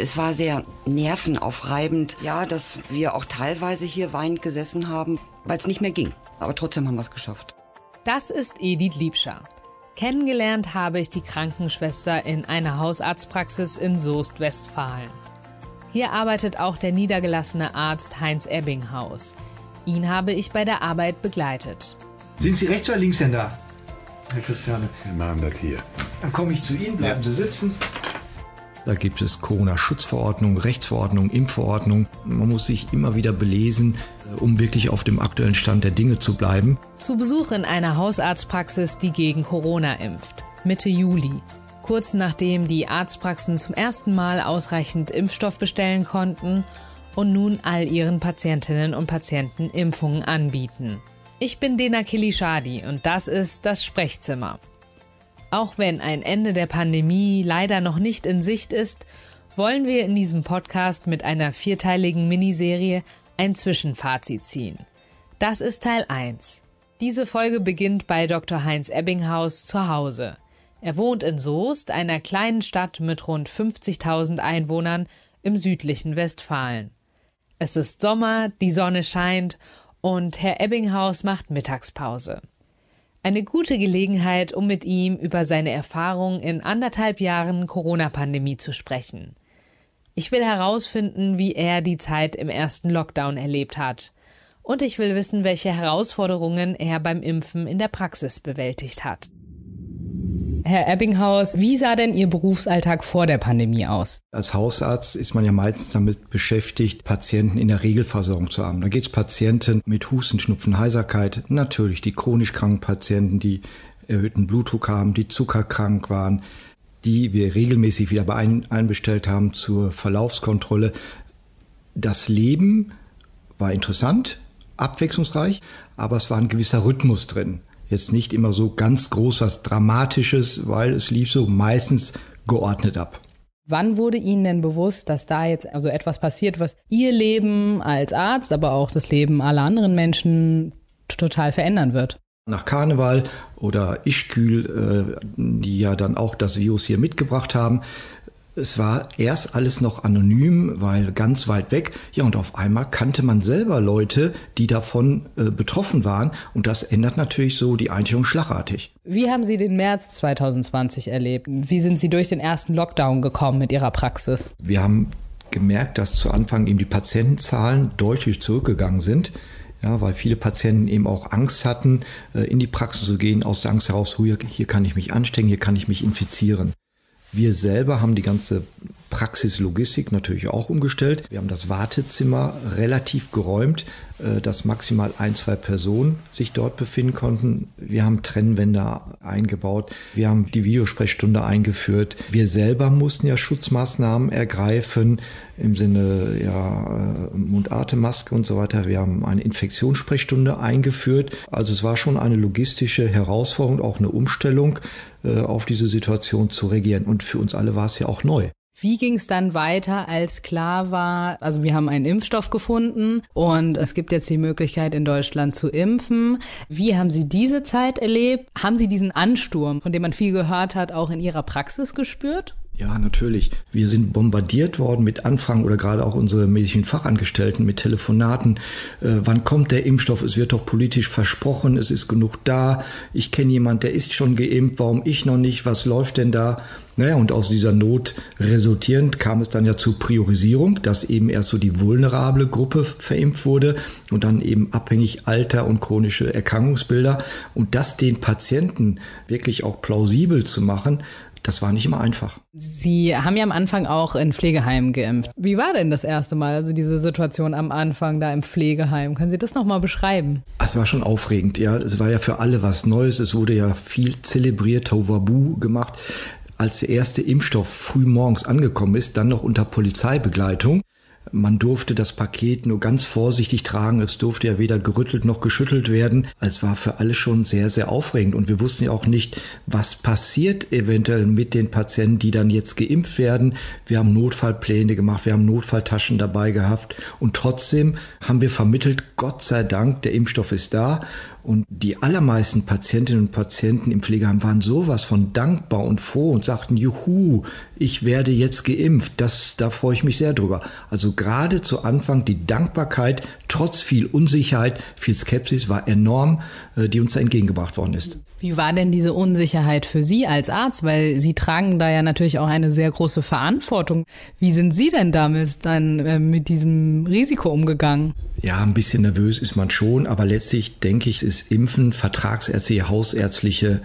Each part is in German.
Es war sehr nervenaufreibend, ja, dass wir auch teilweise hier weinend gesessen haben, weil es nicht mehr ging. Aber trotzdem haben wir es geschafft. Das ist Edith Liebscher. Kennengelernt habe ich die Krankenschwester in einer Hausarztpraxis in Soest, Westfalen. Hier arbeitet auch der niedergelassene Arzt Heinz Ebbinghaus. Ihn habe ich bei der Arbeit begleitet. Sind Sie Rechts- oder Linkshänder, Herr Christiane? Wir machen das hier. Dann komme ich zu Ihnen, bleiben Ja. Sie sitzen. Da gibt es Corona-Schutzverordnung, Rechtsverordnung, Impfverordnung. Man muss sich immer wieder belesen, äh, um wirklich auf dem aktuellen Stand der Dinge zu bleiben. Zu Besuch in einer Hausarztpraxis, die gegen Corona impft. Mitte Juli. Kurz nachdem die Arztpraxen zum ersten Mal ausreichend Impfstoff bestellen konnten und nun all ihren Patientinnen und Patienten Impfungen anbieten. Ich bin Dena Kilishadi und das ist das Sprechzimmer. Auch wenn ein Ende der Pandemie leider noch nicht in Sicht ist, wollen wir in diesem Podcast mit einer vierteiligen Miniserie ein Zwischenfazit ziehen. Das ist Teil 1. Diese Folge beginnt bei Dr. Heinz Ebbinghaus zu Hause. Er wohnt in Soest, einer kleinen Stadt mit rund 50.000 Einwohnern im südlichen Westfalen. Es ist Sommer, die Sonne scheint und Herr Ebbinghaus macht Mittagspause. Eine gute Gelegenheit, um mit ihm über seine Erfahrung in anderthalb Jahren Corona-Pandemie zu sprechen. Ich will herausfinden, wie er die Zeit im ersten Lockdown erlebt hat. Und ich will wissen, welche Herausforderungen er beim Impfen in der Praxis bewältigt hat. Herr Ebbinghaus, wie sah denn Ihr Berufsalltag vor der Pandemie aus? Als Hausarzt ist man ja meistens damit beschäftigt, Patienten in der Regelversorgung zu haben. Da geht es Patienten mit Husten, Schnupfen, Heiserkeit, natürlich die chronisch kranken Patienten, die erhöhten Blutdruck haben, die zuckerkrank waren, die wir regelmäßig wieder ein, einbestellt haben zur Verlaufskontrolle. Das Leben war interessant, abwechslungsreich, aber es war ein gewisser Rhythmus drin. Jetzt nicht immer so ganz groß was Dramatisches, weil es lief so meistens geordnet ab. Wann wurde Ihnen denn bewusst, dass da jetzt also etwas passiert, was Ihr Leben als Arzt, aber auch das Leben aller anderen Menschen total verändern wird? Nach Karneval oder Ischkühl, äh, die ja dann auch das Virus hier mitgebracht haben. Es war erst alles noch anonym, weil ganz weit weg. Ja, und auf einmal kannte man selber Leute, die davon äh, betroffen waren. Und das ändert natürlich so die Einstellung schlagartig. Wie haben Sie den März 2020 erlebt? Wie sind Sie durch den ersten Lockdown gekommen mit Ihrer Praxis? Wir haben gemerkt, dass zu Anfang eben die Patientenzahlen deutlich zurückgegangen sind. Ja, weil viele Patienten eben auch Angst hatten, äh, in die Praxis zu gehen, aus der Angst heraus, hier, hier kann ich mich anstecken, hier kann ich mich infizieren. Wir selber haben die ganze Praxislogistik natürlich auch umgestellt. Wir haben das Wartezimmer relativ geräumt, äh, dass maximal ein, zwei Personen sich dort befinden konnten. Wir haben Trennwände eingebaut. Wir haben die Videosprechstunde eingeführt. Wir selber mussten ja Schutzmaßnahmen ergreifen im Sinne ja, Mund-Atemmaske und so weiter. Wir haben eine Infektionssprechstunde eingeführt. Also es war schon eine logistische Herausforderung, auch eine Umstellung äh, auf diese Situation zu reagieren. Und für uns alle war es ja auch neu. Wie ging es dann weiter, als klar war, also wir haben einen Impfstoff gefunden und es gibt jetzt die Möglichkeit in Deutschland zu impfen. Wie haben Sie diese Zeit erlebt? Haben Sie diesen Ansturm, von dem man viel gehört hat, auch in Ihrer Praxis gespürt? Ja, natürlich. Wir sind bombardiert worden mit Anfragen oder gerade auch unsere medizinischen Fachangestellten mit Telefonaten. Äh, wann kommt der Impfstoff? Es wird doch politisch versprochen, es ist genug da. Ich kenne jemand, der ist schon geimpft, warum ich noch nicht? Was läuft denn da? Naja, und aus dieser Not resultierend kam es dann ja zur Priorisierung, dass eben erst so die vulnerable Gruppe verimpft wurde und dann eben abhängig Alter und chronische Erkrankungsbilder. Und das den Patienten wirklich auch plausibel zu machen, das war nicht immer einfach. Sie haben ja am Anfang auch in Pflegeheimen geimpft. Wie war denn das erste Mal, also diese Situation am Anfang da im Pflegeheim? Können Sie das nochmal beschreiben? Es war schon aufregend, ja. Es war ja für alle was Neues. Es wurde ja viel zelebriert, Tauwabu gemacht. Als der erste Impfstoff früh morgens angekommen ist, dann noch unter Polizeibegleitung. Man durfte das Paket nur ganz vorsichtig tragen. Es durfte ja weder gerüttelt noch geschüttelt werden. Es war für alle schon sehr, sehr aufregend. Und wir wussten ja auch nicht, was passiert eventuell mit den Patienten, die dann jetzt geimpft werden. Wir haben Notfallpläne gemacht, wir haben Notfalltaschen dabei gehabt. Und trotzdem haben wir vermittelt, Gott sei Dank, der Impfstoff ist da. Und die allermeisten Patientinnen und Patienten im Pflegeheim waren sowas von dankbar und froh und sagten, juhu, ich werde jetzt geimpft. Das, da freue ich mich sehr drüber. Also gerade zu Anfang die Dankbarkeit, trotz viel Unsicherheit, viel Skepsis war enorm, äh, die uns da entgegengebracht worden ist. Wie war denn diese Unsicherheit für Sie als Arzt? Weil Sie tragen da ja natürlich auch eine sehr große Verantwortung. Wie sind Sie denn damals dann äh, mit diesem Risiko umgegangen? Ja, ein bisschen nervös ist man schon, aber letztlich denke ich, ist Impfen vertragsärztliche, hausärztliche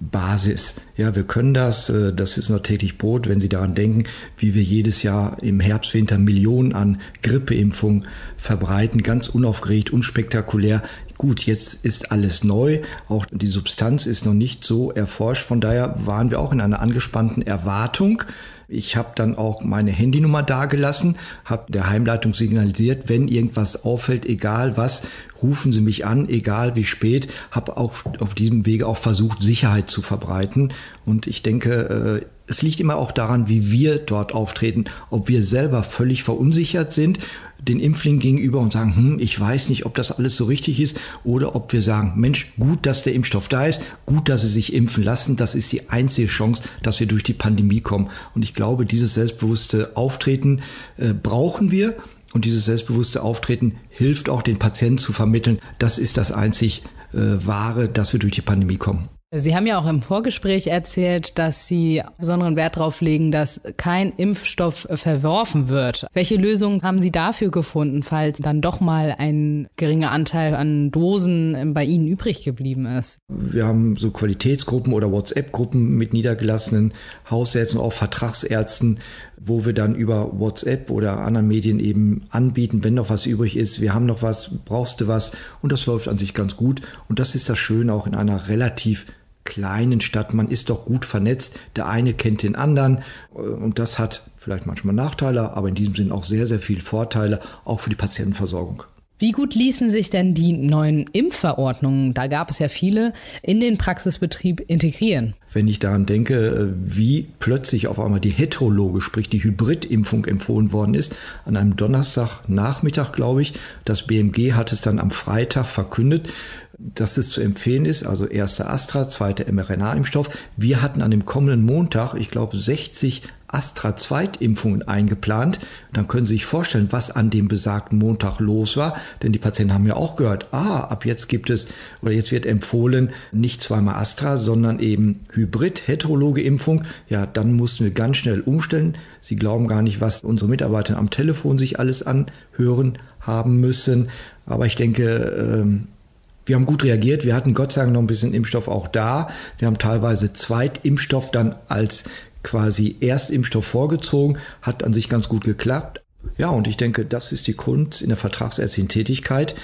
Basis. Ja, wir können das, äh, das ist noch täglich Brot, wenn Sie daran denken, wie wir jedes Jahr im Herbst, Winter Millionen an Grippeimpfungen verbreiten, ganz unaufgeregt, unspektakulär. Gut, jetzt ist alles neu, auch die Substanz ist noch nicht so erforscht, von daher waren wir auch in einer angespannten Erwartung. Ich habe dann auch meine Handynummer dagelassen, habe der Heimleitung signalisiert, wenn irgendwas auffällt, egal was, rufen Sie mich an, egal wie spät. Habe auch auf diesem Wege auch versucht, Sicherheit zu verbreiten. Und ich denke, äh, es liegt immer auch daran, wie wir dort auftreten, ob wir selber völlig verunsichert sind den Impfling gegenüber und sagen, hm, ich weiß nicht, ob das alles so richtig ist, oder ob wir sagen, Mensch, gut, dass der Impfstoff da ist, gut, dass sie sich impfen lassen, das ist die einzige Chance, dass wir durch die Pandemie kommen. Und ich glaube, dieses selbstbewusste Auftreten äh, brauchen wir. Und dieses selbstbewusste Auftreten hilft auch den Patienten zu vermitteln, das ist das einzig äh, Wahre, dass wir durch die Pandemie kommen. Sie haben ja auch im Vorgespräch erzählt, dass Sie besonderen Wert darauf legen, dass kein Impfstoff verworfen wird. Welche Lösungen haben Sie dafür gefunden, falls dann doch mal ein geringer Anteil an Dosen bei Ihnen übrig geblieben ist? Wir haben so Qualitätsgruppen oder WhatsApp-Gruppen mit niedergelassenen Hausärzten, auch Vertragsärzten, wo wir dann über WhatsApp oder anderen Medien eben anbieten, wenn noch was übrig ist, wir haben noch was, brauchst du was und das läuft an sich ganz gut und das ist das Schöne auch in einer relativ kleinen Stadt. Man ist doch gut vernetzt. Der eine kennt den anderen. Und das hat vielleicht manchmal Nachteile, aber in diesem Sinn auch sehr, sehr viele Vorteile, auch für die Patientenversorgung. Wie gut ließen sich denn die neuen Impfverordnungen, da gab es ja viele, in den Praxisbetrieb integrieren? Wenn ich daran denke, wie plötzlich auf einmal die Heterologe, sprich die Hybridimpfung empfohlen worden ist, an einem Donnerstagnachmittag, glaube ich, das BMG hat es dann am Freitag verkündet, dass es zu empfehlen ist, also erster Astra, zweiter mRNA-Impfstoff. Wir hatten an dem kommenden Montag, ich glaube, 60 Astra-Zweitimpfungen eingeplant. Dann können Sie sich vorstellen, was an dem besagten Montag los war. Denn die Patienten haben ja auch gehört, ah, ab jetzt gibt es oder jetzt wird empfohlen, nicht zweimal Astra, sondern eben Hybrid, heterologe Impfung. Ja, dann mussten wir ganz schnell umstellen. Sie glauben gar nicht, was unsere Mitarbeiter am Telefon sich alles anhören haben müssen. Aber ich denke, ähm, wir haben gut reagiert. Wir hatten Gott sei Dank noch ein bisschen Impfstoff auch da. Wir haben teilweise Zweitimpfstoff dann als quasi Erstimpfstoff vorgezogen. Hat an sich ganz gut geklappt. Ja, und ich denke, das ist die Kunst in der vertragsärztlichen Tätigkeit,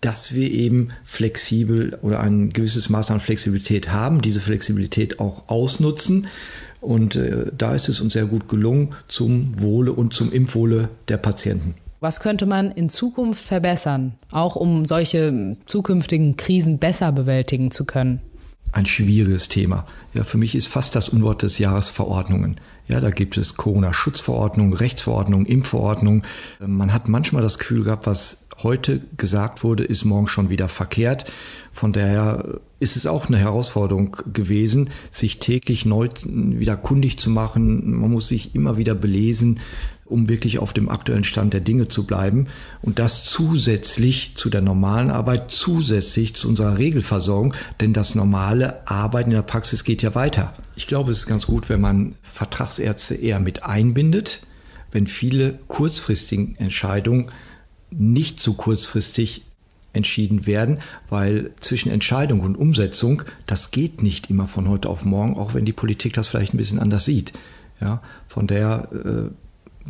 dass wir eben flexibel oder ein gewisses Maß an Flexibilität haben, diese Flexibilität auch ausnutzen. Und äh, da ist es uns sehr gut gelungen zum Wohle und zum Impfwohle der Patienten. Was könnte man in Zukunft verbessern, auch um solche zukünftigen Krisen besser bewältigen zu können? Ein schwieriges Thema. Ja, für mich ist fast das Unwort des Jahres Verordnungen. Ja, da gibt es Corona-Schutzverordnung, Rechtsverordnung, Impfverordnung. Man hat manchmal das Gefühl gehabt, was heute gesagt wurde, ist morgen schon wieder verkehrt. Von daher ist es auch eine Herausforderung gewesen, sich täglich neu wieder kundig zu machen. Man muss sich immer wieder belesen um wirklich auf dem aktuellen Stand der Dinge zu bleiben. Und das zusätzlich zu der normalen Arbeit, zusätzlich zu unserer Regelversorgung, denn das normale Arbeiten in der Praxis geht ja weiter. Ich glaube, es ist ganz gut, wenn man Vertragsärzte eher mit einbindet, wenn viele kurzfristigen Entscheidungen nicht zu kurzfristig entschieden werden, weil zwischen Entscheidung und Umsetzung, das geht nicht immer von heute auf morgen, auch wenn die Politik das vielleicht ein bisschen anders sieht. Ja, von der äh,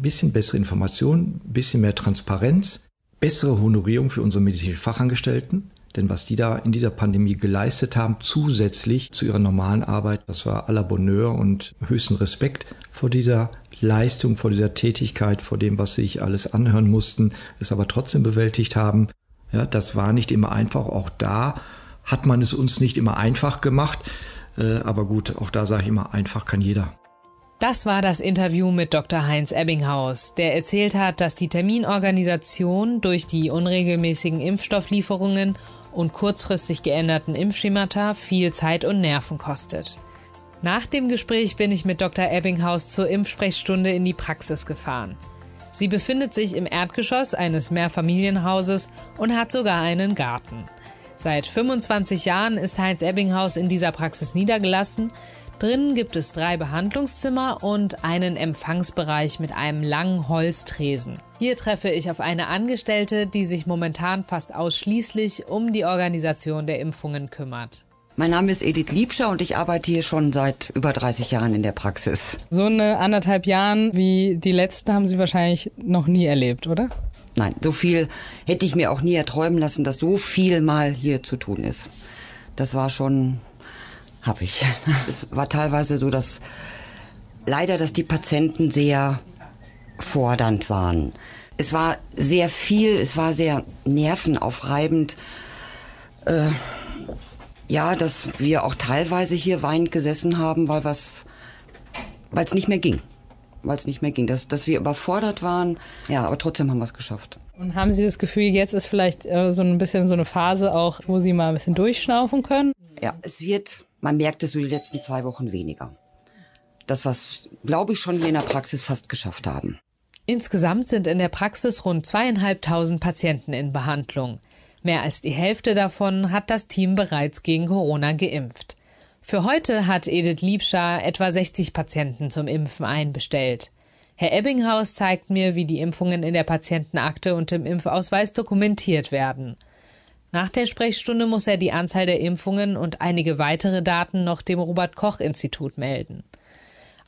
bisschen bessere Informationen, ein bisschen mehr Transparenz, bessere Honorierung für unsere medizinischen Fachangestellten. Denn was die da in dieser Pandemie geleistet haben, zusätzlich zu ihrer normalen Arbeit, das war la Bonheur und höchsten Respekt vor dieser Leistung, vor dieser Tätigkeit, vor dem, was sie sich alles anhören mussten, es aber trotzdem bewältigt haben. Ja, das war nicht immer einfach. Auch da hat man es uns nicht immer einfach gemacht. Äh, aber gut, auch da sage ich immer, einfach kann jeder. Das war das Interview mit Dr. Heinz Ebbinghaus, der erzählt hat, dass die Terminorganisation durch die unregelmäßigen Impfstofflieferungen und kurzfristig geänderten Impfschemata viel Zeit und Nerven kostet. Nach dem Gespräch bin ich mit Dr. Ebbinghaus zur Impfsprechstunde in die Praxis gefahren. Sie befindet sich im Erdgeschoss eines Mehrfamilienhauses und hat sogar einen Garten. Seit 25 Jahren ist Heinz Ebbinghaus in dieser Praxis niedergelassen. Drinnen gibt es drei Behandlungszimmer und einen Empfangsbereich mit einem langen Holztresen. Hier treffe ich auf eine Angestellte, die sich momentan fast ausschließlich um die Organisation der Impfungen kümmert. Mein Name ist Edith Liebscher und ich arbeite hier schon seit über 30 Jahren in der Praxis. So eine anderthalb Jahren wie die letzten haben Sie wahrscheinlich noch nie erlebt, oder? Nein, so viel hätte ich mir auch nie erträumen lassen, dass so viel mal hier zu tun ist. Das war schon, hab ich. Es war teilweise so, dass leider, dass die Patienten sehr fordernd waren. Es war sehr viel, es war sehr nervenaufreibend. Äh, ja, dass wir auch teilweise hier weinend gesessen haben, weil was, weil es nicht mehr ging. Weil es nicht mehr ging, dass, dass wir überfordert waren. Ja, aber trotzdem haben wir es geschafft. Und haben Sie das Gefühl, jetzt ist vielleicht äh, so ein bisschen so eine Phase auch, wo Sie mal ein bisschen durchschnaufen können? Ja, es wird, man merkt es so die letzten zwei Wochen weniger. Das, was, glaube ich, schon hier in der Praxis fast geschafft haben. Insgesamt sind in der Praxis rund zweieinhalbtausend Patienten in Behandlung. Mehr als die Hälfte davon hat das Team bereits gegen Corona geimpft. Für heute hat Edith Liebscher etwa 60 Patienten zum Impfen einbestellt. Herr Ebbinghaus zeigt mir, wie die Impfungen in der Patientenakte und im Impfausweis dokumentiert werden. Nach der Sprechstunde muss er die Anzahl der Impfungen und einige weitere Daten noch dem Robert Koch Institut melden.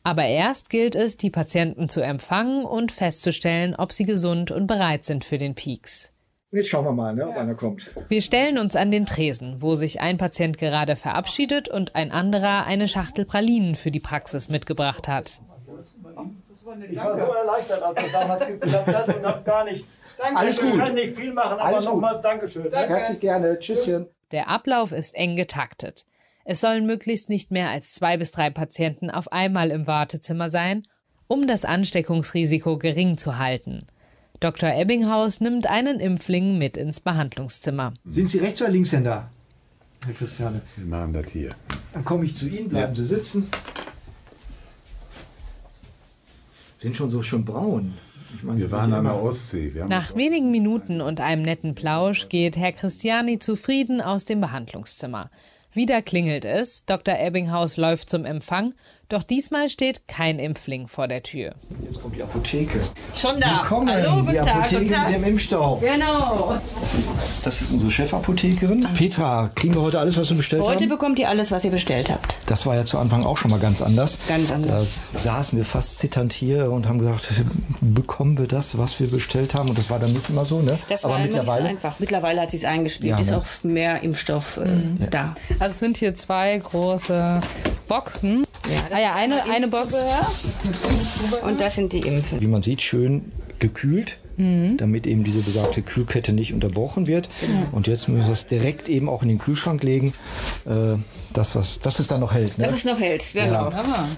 Aber erst gilt es, die Patienten zu empfangen und festzustellen, ob sie gesund und bereit sind für den Peaks. Jetzt schauen wir mal, ne, ob einer kommt. Wir stellen uns an den Tresen, wo sich ein Patient gerade verabschiedet und ein anderer eine Schachtel Pralinen für die Praxis mitgebracht hat. Ich war so erleichtert, als das damals geklappt hat und habe gar nicht. Danke. Alles gut. Wir können nicht viel machen, aber nochmal Dankeschön. Danke. Herzlich gerne. Tschüsschen. Der Ablauf ist eng getaktet. Es sollen möglichst nicht mehr als zwei bis drei Patienten auf einmal im Wartezimmer sein, um das Ansteckungsrisiko gering zu halten. Dr. Ebbinghaus nimmt einen Impfling mit ins Behandlungszimmer. Sind Sie Rechts- oder Linkshänder, Herr Christiane? Wir machen das hier. Dann komme ich zu Ihnen, bleiben Ja. Sie sitzen. Sind schon so schon braun. Ich meine, Wir waren an der Ostsee. Wir haben Nach wenigen Minuten und einem netten Plausch geht Herr Christiani zufrieden aus dem Behandlungszimmer. Wieder klingelt es, Dr. Ebbinghaus läuft zum Empfang, doch diesmal steht kein Impfling vor der Tür. Jetzt kommt die Apotheke. Schon da. Willkommen, Hallo, guten die Tag, Apotheke guten Tag. mit dem Impfstoff. Genau. Das ist, das ist unsere Chefapothekerin. Petra, kriegen wir heute alles, was wir bestellt Heute haben? bekommt ihr alles, was ihr bestellt habt. Das war ja zu Anfang auch schon mal ganz anders. Ganz anders. Da saßen wir fast zitternd hier und haben gesagt, bekommen wir das, was wir bestellt haben? Und das war dann nicht immer so, ne? Das Aber war nicht so mittlerweile. einfach. Mittlerweile hat sich eingespielt. Ja, ist ne? auch mehr Impfstoff äh, da. Also es sind hier zwei große Boxen. Ah ja, eine, eine Box. Und das sind die Impfen. wie man sieht, schön gekühlt, Mhm. damit eben diese besagte Kühlkette nicht unterbrochen wird. Genau. Und jetzt müssen wir es direkt eben auch in den Kühlschrank legen, äh, das, was, dass es dann noch hält. Ne? Dass es noch hält. Genau.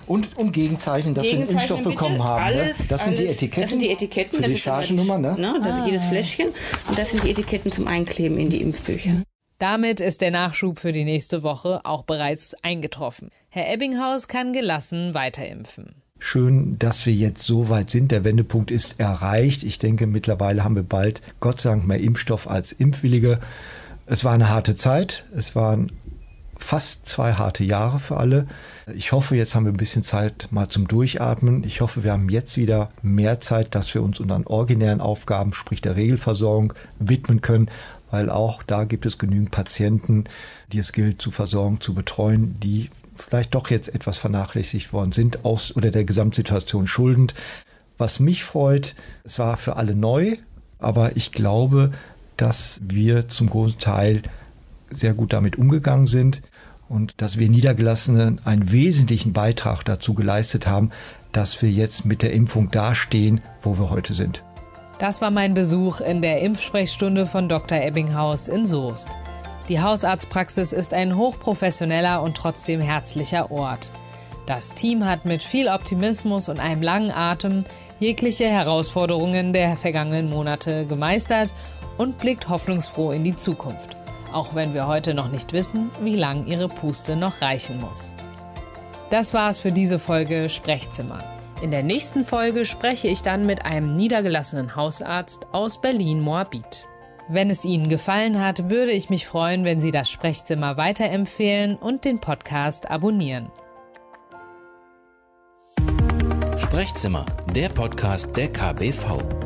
Und, und gegenzeichnen, dass wir den Impfstoff bitte. bekommen haben. Alles, ne? Das sind die alles- Etiketten. Das sind die Etiketten. Für das die Chargennummer, ne? ne? Das ist jedes Fläschchen. Und das sind die Etiketten zum Einkleben in die Impfbücher. Damit ist der Nachschub für die nächste Woche auch bereits eingetroffen. Herr Ebbinghaus kann gelassen weterimpfen. Schön, dass wir jetzt so weit sind. Der Wendepunkt ist erreicht. Ich denke, mittlerweile haben wir bald, Gott sei Dank, mehr Impfstoff als Impfwillige. Es war eine harte Zeit. Es waren fast zwei harte Jahre für alle. Ich hoffe, jetzt haben wir ein bisschen Zeit mal zum Durchatmen. Ich hoffe, wir haben jetzt wieder mehr Zeit, dass wir uns unseren originären Aufgaben, sprich der Regelversorgung, widmen können, weil auch da gibt es genügend Patienten, die es gilt zu versorgen, zu betreuen, die vielleicht doch jetzt etwas vernachlässigt worden sind, aus oder der Gesamtsituation schuldend. Was mich freut, es war für alle neu, aber ich glaube, dass wir zum großen Teil sehr gut damit umgegangen sind und dass wir Niedergelassenen einen wesentlichen Beitrag dazu geleistet haben, dass wir jetzt mit der Impfung dastehen, wo wir heute sind. Das war mein Besuch in der Impfsprechstunde von Dr. Ebbinghaus in Soest. Die Hausarztpraxis ist ein hochprofessioneller und trotzdem herzlicher Ort. Das Team hat mit viel Optimismus und einem langen Atem jegliche Herausforderungen der vergangenen Monate gemeistert und blickt hoffnungsfroh in die Zukunft. auch wenn wir heute noch nicht wissen, wie lang ihre Puste noch reichen muss. Das war's für diese Folge Sprechzimmer. In der nächsten Folge spreche ich dann mit einem niedergelassenen Hausarzt aus Berlin-Moabit. Wenn es Ihnen gefallen hat, würde ich mich freuen, wenn Sie das Sprechzimmer weiterempfehlen und den Podcast abonnieren. Sprechzimmer, der Podcast der KBV.